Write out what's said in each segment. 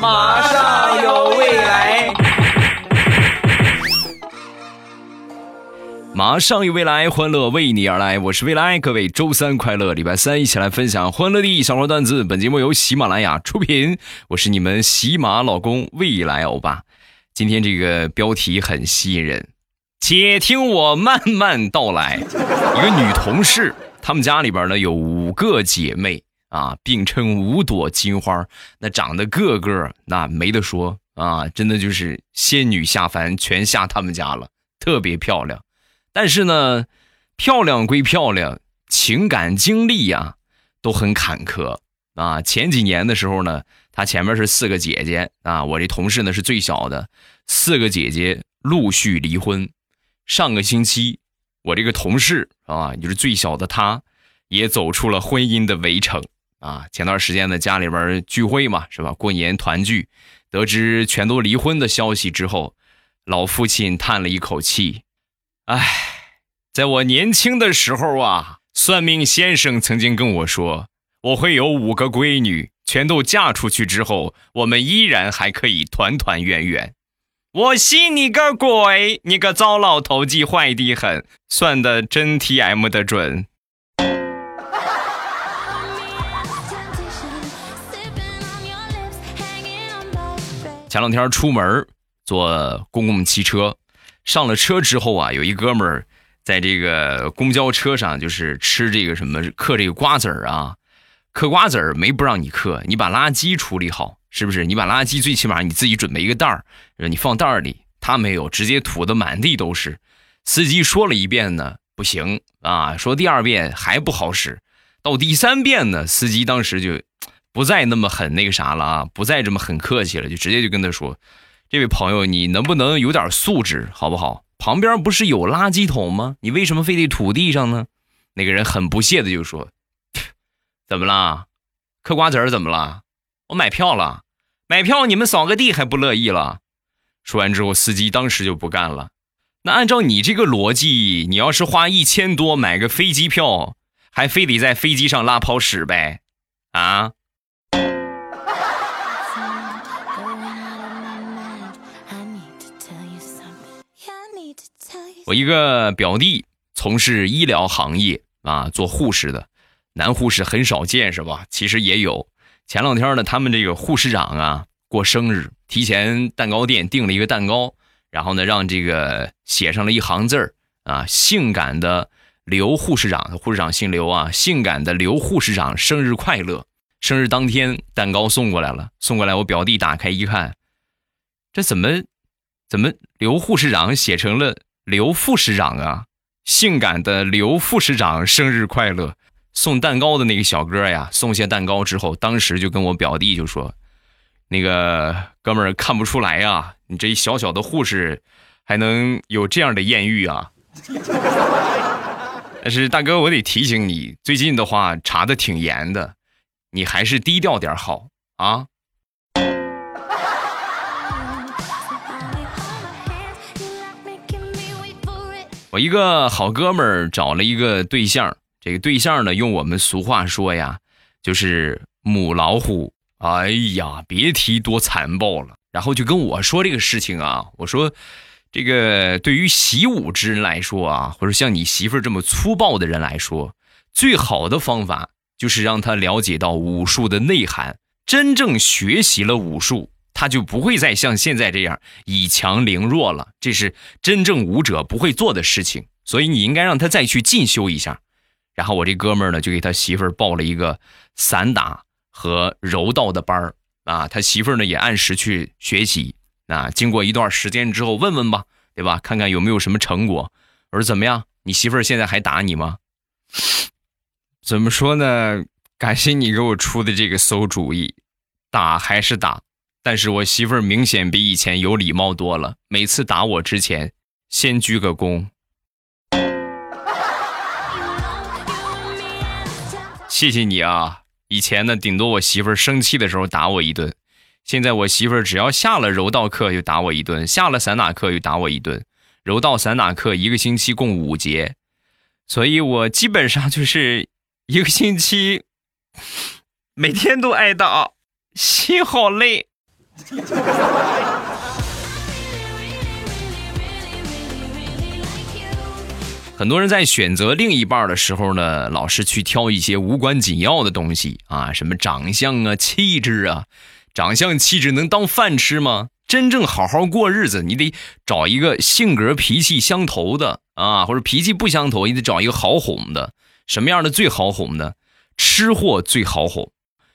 马上有未来，马上有未来，欢乐为你而来。我是未来，各位周三快乐，礼拜三一起来分享欢乐的小说段子。本节目由喜马拉雅出品，我是你们喜马老公未来欧巴。今天这个标题很吸引人，且听我慢慢道来。一个女同事，她们家里边呢有五个姐妹啊，并称五朵金花，那长得个个那没得说啊，真的就是仙女下凡，全下他们家了，特别漂亮。但是呢，漂亮归漂亮，情感经历呀都很坎坷啊。前几年的时候呢，她前面是四个姐姐啊，我这同事呢是最小的，四个姐姐陆续离婚。上个星期，我这个同事啊，就是最小的她，也走出了婚姻的围城啊。前段时间呢，家里边聚会嘛，是吧？过年团聚，得知全都离婚的消息之后，老父亲叹了一口气。唉，在我年轻的时候啊，算命先生曾经跟我说，我会有五个闺女，全都嫁出去之后，我们依然还可以团团圆圆。我信你个鬼！你个糟老头子，坏的很，算的真 T M 的准。前两天出门坐公共汽车。上了车之后啊，有一哥们儿在这个公交车上，就是吃这个什么嗑这个瓜子儿啊，嗑瓜子儿没不让你嗑，你把垃圾处理好，是不是？你把垃圾最起码你自己准备一个袋儿，你放袋儿里。他没有，直接吐的满地都是。司机说了一遍呢，不行啊，说第二遍还不好使，到第三遍呢，司机当时就不再那么很那个啥了啊，不再这么很客气了，就直接就跟他说。这位朋友，你能不能有点素质，好不好？旁边不是有垃圾桶吗？你为什么非得吐地上呢？那个人很不屑的就说：“ 怎么了？嗑瓜子怎么了？我买票了，买票你们扫个地还不乐意了？”说完之后，司机当时就不干了。那按照你这个逻辑，你要是花一千多买个飞机票，还非得在飞机上拉泡屎呗？啊？我一个表弟从事医疗行业啊，做护士的，男护士很少见是吧？其实也有。前两天呢，他们这个护士长啊过生日，提前蛋糕店订了一个蛋糕，然后呢让这个写上了一行字儿啊，性感的刘护士长，护士长姓刘啊，性感的刘护士长生日快乐。生日当天蛋糕送过来了，送过来我表弟打开一看，这怎么怎么刘护士长写成了？刘副市长啊，性感的刘副市长生日快乐！送蛋糕的那个小哥呀，送下蛋糕之后，当时就跟我表弟就说：“那个哥们儿看不出来呀，你这一小小的护士还能有这样的艳遇啊！” 但是大哥，我得提醒你，最近的话查的挺严的，你还是低调点好啊。我一个好哥们儿找了一个对象，这个对象呢，用我们俗话说呀，就是母老虎。哎呀，别提多残暴了。然后就跟我说这个事情啊，我说，这个对于习武之人来说啊，或者像你媳妇儿这么粗暴的人来说，最好的方法就是让他了解到武术的内涵，真正学习了武术。他就不会再像现在这样以强凌弱了，这是真正武者不会做的事情。所以你应该让他再去进修一下。然后我这哥们儿呢，就给他媳妇儿报了一个散打和柔道的班儿啊。他媳妇儿呢也按时去学习啊。经过一段时间之后，问问吧，对吧？看看有没有什么成果。我说怎么样？你媳妇儿现在还打你吗？怎么说呢？感谢你给我出的这个馊主意，打还是打。但是我媳妇儿明显比以前有礼貌多了，每次打我之前先鞠个躬。谢谢你啊！以前呢，顶多我媳妇儿生气的时候打我一顿，现在我媳妇儿只要下了柔道课就打我一顿，下了散打课又打我一顿。柔道散打课一个星期共五节，所以我基本上就是一个星期每天都挨打，心好累。很多人在选择另一半的时候呢，老是去挑一些无关紧要的东西啊，什么长相啊、气质啊，长相气质能当饭吃吗？真正好好过日子，你得找一个性格脾气相投的啊，或者脾气不相投，你得找一个好哄的。什么样的最好哄呢？吃货最好哄，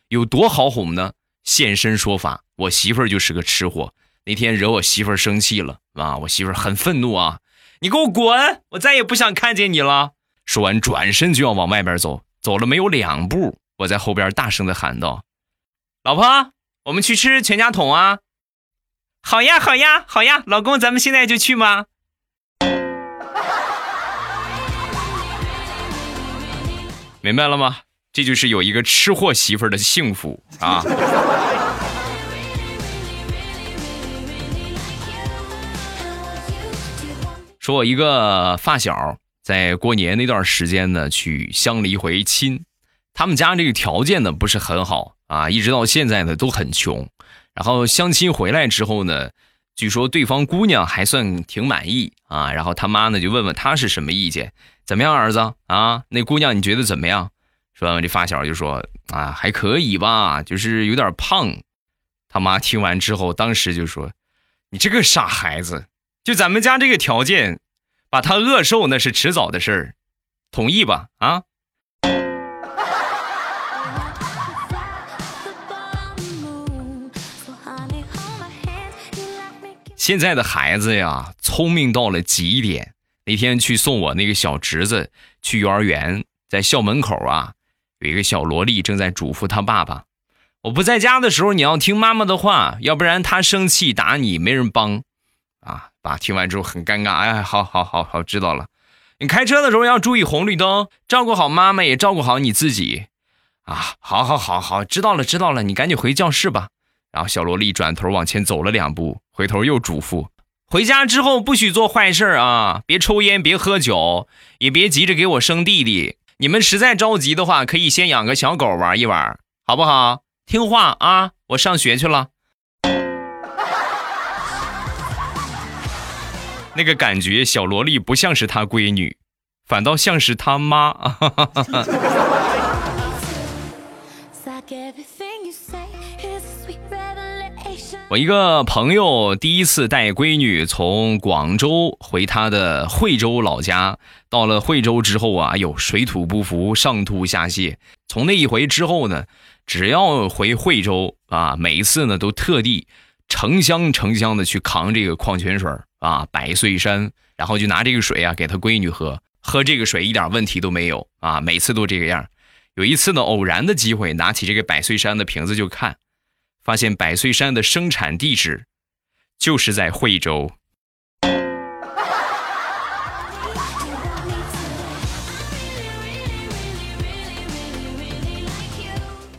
有多好哄呢？现身说法，我媳妇儿就是个吃货。那天惹我媳妇儿生气了啊，我媳妇儿很愤怒啊。你给我滚！我再也不想看见你了。说完，转身就要往外边走。走了没有两步，我在后边大声的喊道：“老婆，我们去吃全家桶啊！”“好呀，好呀，好呀，老公，咱们现在就去吗？”明白了吗？这就是有一个吃货媳妇儿的幸福啊！说我一个发小在过年那段时间呢，去相了一回亲，他们家这个条件呢不是很好啊，一直到现在呢都很穷。然后相亲回来之后呢，据说对方姑娘还算挺满意啊，然后他妈呢就问问他是什么意见，怎么样儿子啊？那姑娘你觉得怎么样？说完这发小就说啊还可以吧，就是有点胖。他妈听完之后，当时就说：“你这个傻孩子。”就咱们家这个条件，把他饿瘦那是迟早的事儿，同意吧？啊！现在的孩子呀，聪明到了极点。那天去送我那个小侄子去幼儿园，在校门口啊，有一个小萝莉正在嘱咐他爸爸：“我不在家的时候，你要听妈妈的话，要不然他生气打你，没人帮。”啊！爸听完之后很尴尬。哎，好好好好，知道了。你开车的时候要注意红绿灯，照顾好妈妈，也照顾好你自己。啊，好好好好，知道了知道了。你赶紧回教室吧。然后小萝莉转头往前走了两步，回头又嘱咐：回家之后不许做坏事啊，别抽烟，别喝酒，也别急着给我生弟弟。你们实在着急的话，可以先养个小狗玩一玩，好不好？听话啊！我上学去了。那个感觉，小萝莉不像是她闺女，反倒像是她妈。我一个朋友第一次带闺女从广州回他的惠州老家，到了惠州之后啊，有水土不服，上吐下泻。从那一回之后呢，只要回惠州啊，每一次呢都特地成箱成箱的去扛这个矿泉水啊，百岁山，然后就拿这个水啊给他闺女喝，喝这个水一点问题都没有啊，每次都这个样。有一次呢，偶然的机会，拿起这个百岁山的瓶子就看，发现百岁山的生产地址就是在惠州。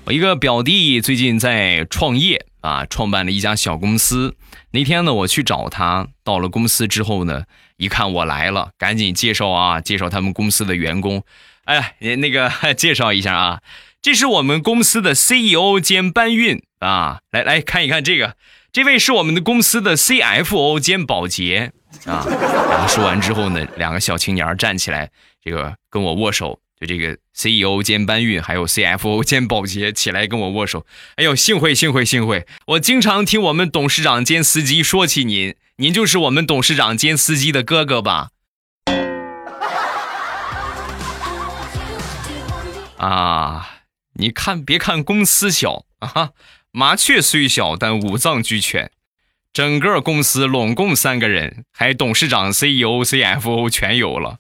我一个表弟最近在创业啊，创办了一家小公司。那天呢，我去找他，到了公司之后呢，一看我来了，赶紧介绍啊，介绍他们公司的员工。哎，那个 介绍一下啊，这是我们公司的 CEO 兼搬运啊，来来看一看这个，这位是我们的公司的 CFO 兼保洁啊。然后说完之后呢，两个小青年站起来，这个跟我握手。就这个 CEO 兼搬运，还有 CFO 兼保洁起来跟我握手。哎呦，幸会幸会幸会！我经常听我们董事长兼司机说起您，您就是我们董事长兼司机的哥哥吧？啊，你看，别看公司小啊，麻雀虽小，但五脏俱全。整个公司拢共三个人，还董事长、CEO、CFO 全有了。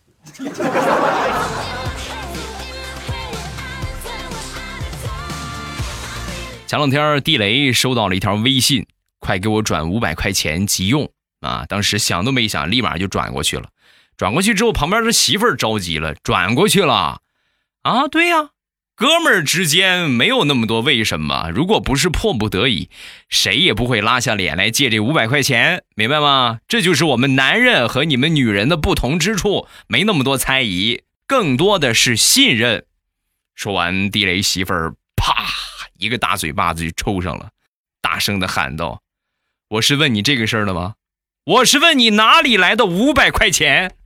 前两天地雷收到了一条微信，快给我转五百块钱急用啊！当时想都没想，立马就转过去了。转过去之后，旁边的媳妇儿着急了，转过去了啊？对呀，哥们儿之间没有那么多为什么，如果不是迫不得已，谁也不会拉下脸来借这五百块钱，明白吗？这就是我们男人和你们女人的不同之处，没那么多猜疑，更多的是信任。说完，地雷媳妇儿啪。一个大嘴巴子就抽上了，大声的喊道：“我是问你这个事儿的吗？我是问你哪里来的五百块钱？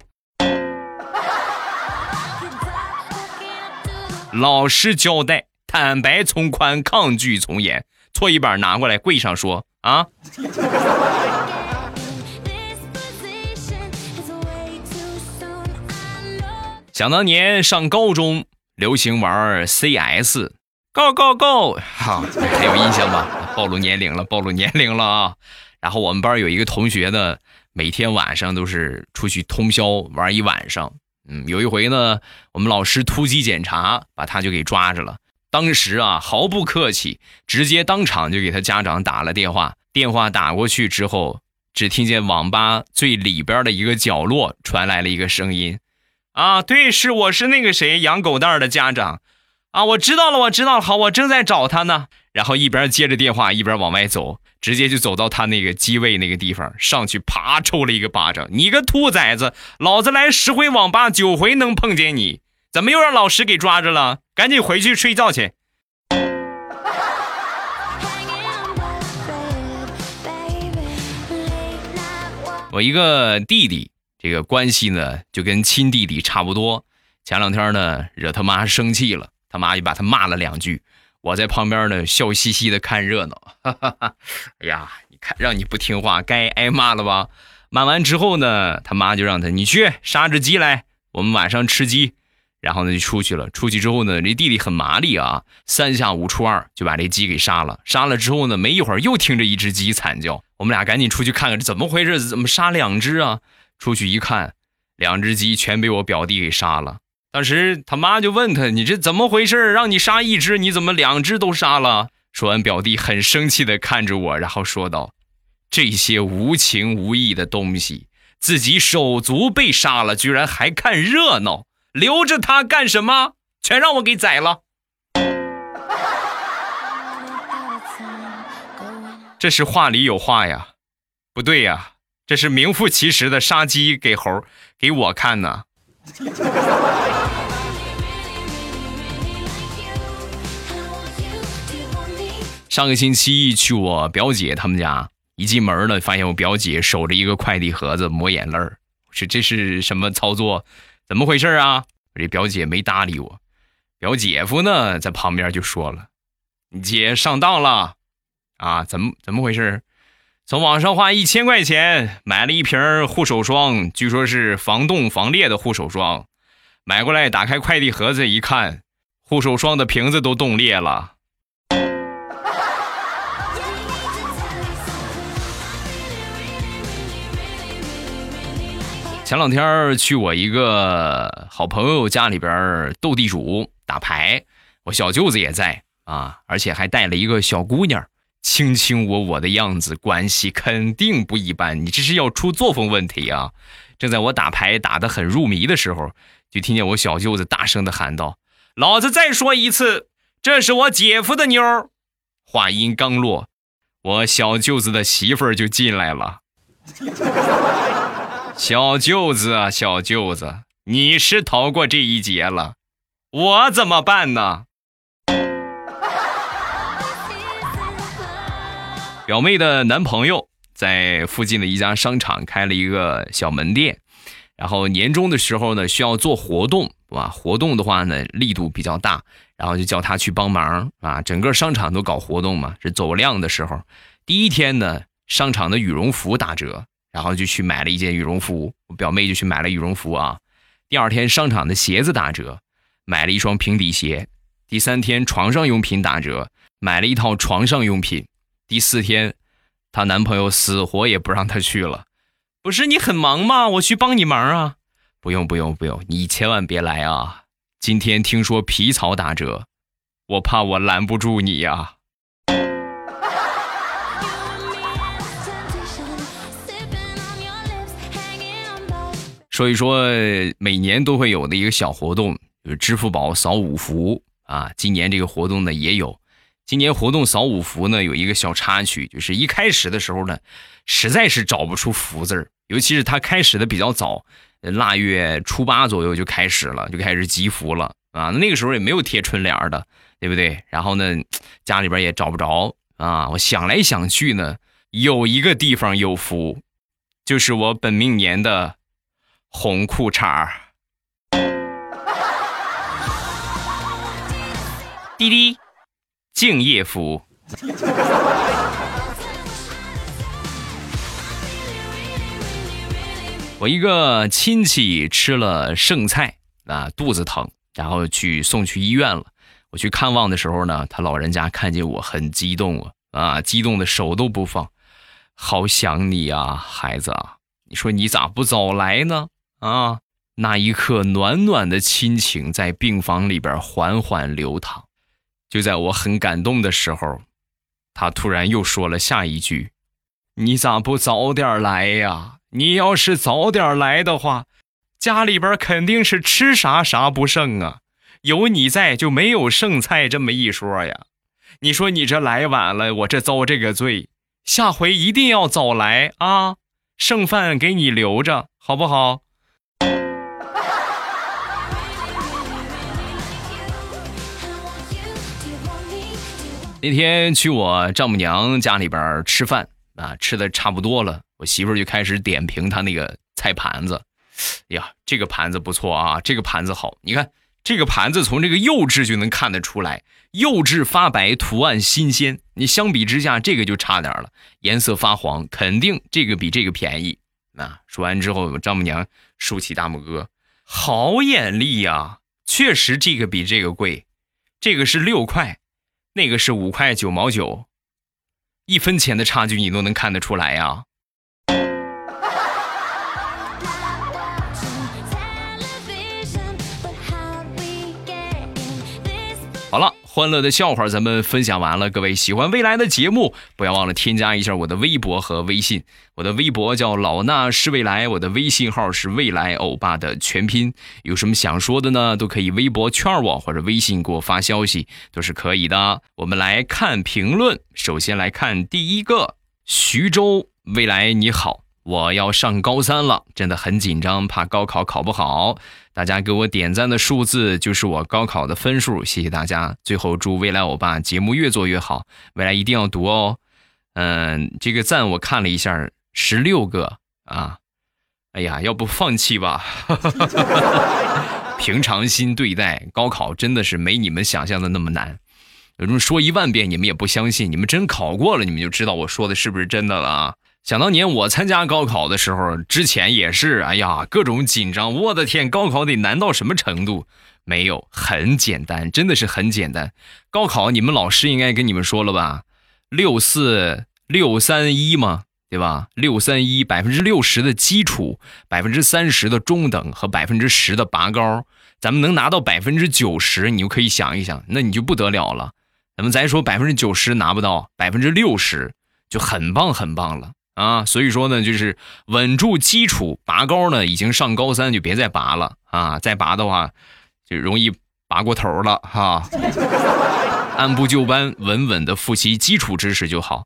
老实交代，坦白从宽，抗拒从严。搓衣板拿过来，跪上说啊！想当年上高中，流行玩 CS，Go Go Go，哈，还有印象吧？暴露年龄了，暴露年龄了啊！然后我们班有一个同学呢，每天晚上都是出去通宵玩一晚上。嗯，有一回呢，我们老师突击检查，把他就给抓着了。当时啊，毫不客气，直接当场就给他家长打了电话。电话打过去之后，只听见网吧最里边的一个角落传来了一个声音：“啊，对，是我是那个谁养狗蛋的家长，啊，我知道了，我知道了，好，我正在找他呢。”然后一边接着电话，一边往外走，直接就走到他那个机位那个地方，上去啪抽了一个巴掌：“你个兔崽子，老子来十回网吧，九回能碰见你，怎么又让老师给抓着了？赶紧回去睡觉去。”我一个弟弟，这个关系呢就跟亲弟弟差不多。前两天呢惹他妈生气了，他妈就把他骂了两句。我在旁边呢，笑嘻嘻的看热闹。哈哈哈！哎呀，你看，让你不听话，该挨骂了吧？骂完之后呢，他妈就让他你去杀只鸡来，我们晚上吃鸡。然后呢，就出去了。出去之后呢，这弟弟很麻利啊，三下五除二就把这鸡给杀了。杀了之后呢，没一会儿又听着一只鸡惨叫。我们俩赶紧出去看看这怎么回事？怎么杀两只啊？出去一看，两只鸡全被我表弟给杀了。当时他妈就问他：“你这怎么回事？让你杀一只，你怎么两只都杀了？”说完，表弟很生气的看着我，然后说道：“这些无情无义的东西，自己手足被杀了，居然还看热闹，留着他干什么？全让我给宰了！”这是话里有话呀，不对呀，这是名副其实的杀鸡给猴给我看呢。上个星期去我表姐他们家，一进门呢，发现我表姐守着一个快递盒子抹眼泪儿。说这是什么操作？怎么回事啊？我这表姐没搭理我。表姐夫呢，在旁边就说了：“你姐上当了啊？怎么怎么回事？从网上花一千块钱买了一瓶护手霜，据说是防冻防裂的护手霜。买过来打开快递盒子一看，护手霜的瓶子都冻裂了。”前两天去我一个好朋友家里边斗地主打牌，我小舅子也在啊，而且还带了一个小姑娘，卿卿我我的样子，关系肯定不一般。你这是要出作风问题啊！正在我打牌打得很入迷的时候，就听见我小舅子大声的喊道：“老子再说一次，这是我姐夫的妞。”话音刚落，我小舅子的媳妇儿就进来了。小舅子啊，小舅子，你是逃过这一劫了，我怎么办呢？表妹的男朋友在附近的一家商场开了一个小门店，然后年终的时候呢，需要做活动，哇，活动的话呢，力度比较大，然后就叫他去帮忙啊。整个商场都搞活动嘛，是走量的时候，第一天呢，商场的羽绒服打折。然后就去买了一件羽绒服，我表妹就去买了羽绒服啊。第二天商场的鞋子打折，买了一双平底鞋。第三天床上用品打折，买了一套床上用品。第四天，她男朋友死活也不让她去了。不是你很忙吗？我去帮你忙啊。不用不用不用，你千万别来啊。今天听说皮草打折，我怕我拦不住你呀。说一说每年都会有的一个小活动，就是支付宝扫五福啊。今年这个活动呢也有。今年活动扫五福呢有一个小插曲，就是一开始的时候呢，实在是找不出福字儿，尤其是它开始的比较早，腊月初八左右就开始了，就开始集福了啊。那个时候也没有贴春联的，对不对？然后呢，家里边也找不着啊。我想来想去呢，有一个地方有福，就是我本命年的红裤衩儿。滴滴，敬业福。我一个亲戚吃了剩菜啊，肚子疼，然后去送去医院了。我去看望的时候呢，他老人家看见我很激动啊，啊，激动的手都不放，好想你啊，孩子啊，你说你咋不早来呢？啊，那一刻暖暖的亲情在病房里边缓缓流淌。就在我很感动的时候，他突然又说了下一句：“你咋不早点来呀？”你要是早点来的话，家里边肯定是吃啥啥不剩啊。有你在就没有剩菜这么一说呀。你说你这来晚了，我这遭这个罪，下回一定要早来啊。剩饭给你留着，好不好？那天去我丈母娘家里边吃饭啊，吃的差不多了。我媳妇就开始点评她那个菜盘子，呀，这个盘子不错啊，这个盘子好。你看这个盘子从这个釉质就能看得出来，釉质发白，图案新鲜。你相比之下，这个就差点了，颜色发黄，肯定这个比这个便宜。那说完之后，我丈母娘竖起大拇哥，好眼力呀！确实这个比这个贵，这个是六块，那个是五块九毛九，一分钱的差距你都能看得出来呀。欢乐的笑话咱们分享完了。各位喜欢未来的节目，不要忘了添加一下我的微博和微信。我的微博叫老衲是未来，我的微信号是未来欧巴的全拼。有什么想说的呢？都可以微博圈我，或者微信给我发消息，都是可以的。我们来看评论，首先来看第一个，徐州未来你好。我要上高三了，真的很紧张，怕高考考不好。大家给我点赞的数字就是我高考的分数，谢谢大家。最后祝未来欧巴节目越做越好，未来一定要读哦。嗯，这个赞我看了一下，十六个啊。哎呀，要不放弃吧？平常心对待高考，真的是没你们想象的那么难。有这么说一万遍，你们也不相信。你们真考过了，你们就知道我说的是不是真的了啊。想当年我参加高考的时候，之前也是，哎呀，各种紧张。我的天，高考得难到什么程度？没有，很简单，真的是很简单。高考你们老师应该跟你们说了吧？六四六三一嘛，对吧？六三一，百分之六十的基础，百分之三十的中等和百分之十的拔高，咱们能拿到百分之九十，你就可以想一想，那你就不得了了。咱们再说百分之九十拿不到，百分之六十就很棒很棒了。啊，所以说呢，就是稳住基础，拔高呢，已经上高三就别再拔了啊！再拔的话，就容易拔过头了哈。按部就班，稳稳的复习基础知识就好。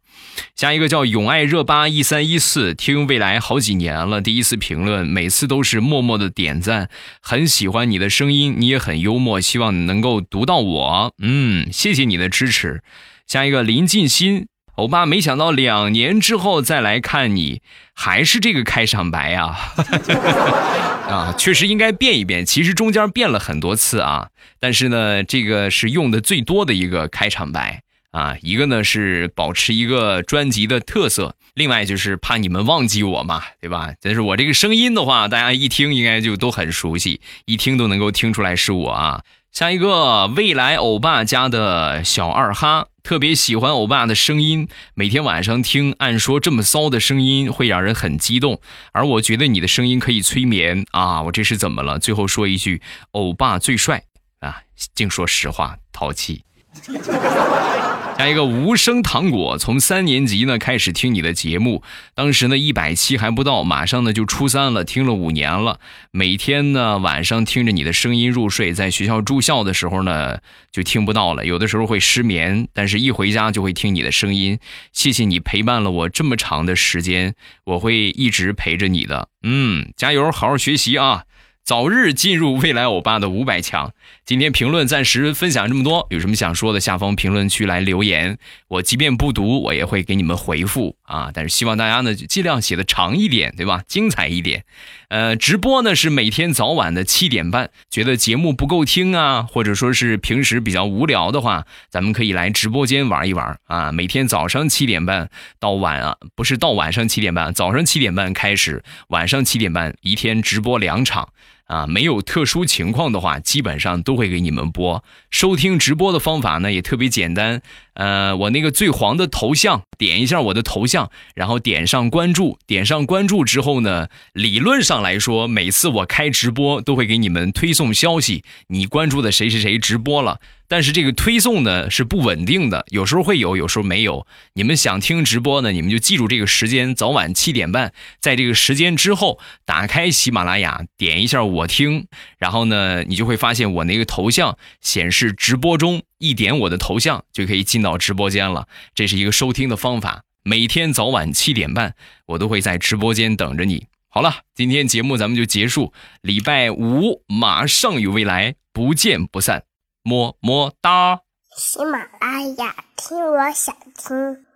下一个叫永爱热巴一三一四，听未来好几年了，第一次评论，每次都是默默的点赞，很喜欢你的声音，你也很幽默，希望能够读到我。嗯，谢谢你的支持。下一个林静心。欧巴，没想到两年之后再来看你，还是这个开场白啊！啊，确实应该变一变。其实中间变了很多次啊，但是呢，这个是用的最多的一个开场白啊。一个呢是保持一个专辑的特色，另外就是怕你们忘记我嘛，对吧？但是我这个声音的话，大家一听应该就都很熟悉，一听都能够听出来是我啊。下一个未来欧巴家的小二哈特别喜欢欧巴的声音，每天晚上听。按说这么骚的声音会让人很激动，而我觉得你的声音可以催眠啊！我这是怎么了？最后说一句，欧巴最帅啊！净说实话，淘气。加一个无声糖果，从三年级呢开始听你的节目，当时呢一百期还不到，马上呢就初三了，听了五年了，每天呢晚上听着你的声音入睡，在学校住校的时候呢就听不到了，有的时候会失眠，但是一回家就会听你的声音。谢谢你陪伴了我这么长的时间，我会一直陪着你的。嗯，加油，好好学习啊！早日进入未来欧巴的五百强。今天评论暂时分享这么多，有什么想说的，下方评论区来留言。我即便不读，我也会给你们回复啊。但是希望大家呢，尽量写的长一点，对吧？精彩一点。呃，直播呢是每天早晚的七点半。觉得节目不够听啊，或者说是平时比较无聊的话，咱们可以来直播间玩一玩啊。每天早上七点半到晚啊，不是到晚上七点半，早上七点半开始，晚上七点半，一天直播两场。啊，没有特殊情况的话，基本上都会给你们播。收听直播的方法呢，也特别简单。呃，我那个最黄的头像，点一下我的头像，然后点上关注。点上关注之后呢，理论上来说，每次我开直播都会给你们推送消息，你关注的谁谁谁直播了。但是这个推送呢是不稳定的，有时候会有，有时候没有。你们想听直播呢，你们就记住这个时间，早晚七点半，在这个时间之后，打开喜马拉雅，点一下我听，然后呢，你就会发现我那个头像显示直播中，一点我的头像就可以进到直播间了。这是一个收听的方法，每天早晚七点半，我都会在直播间等着你。好了，今天节目咱们就结束，礼拜五马上有未来，不见不散。么么哒！喜马拉雅，听我想听。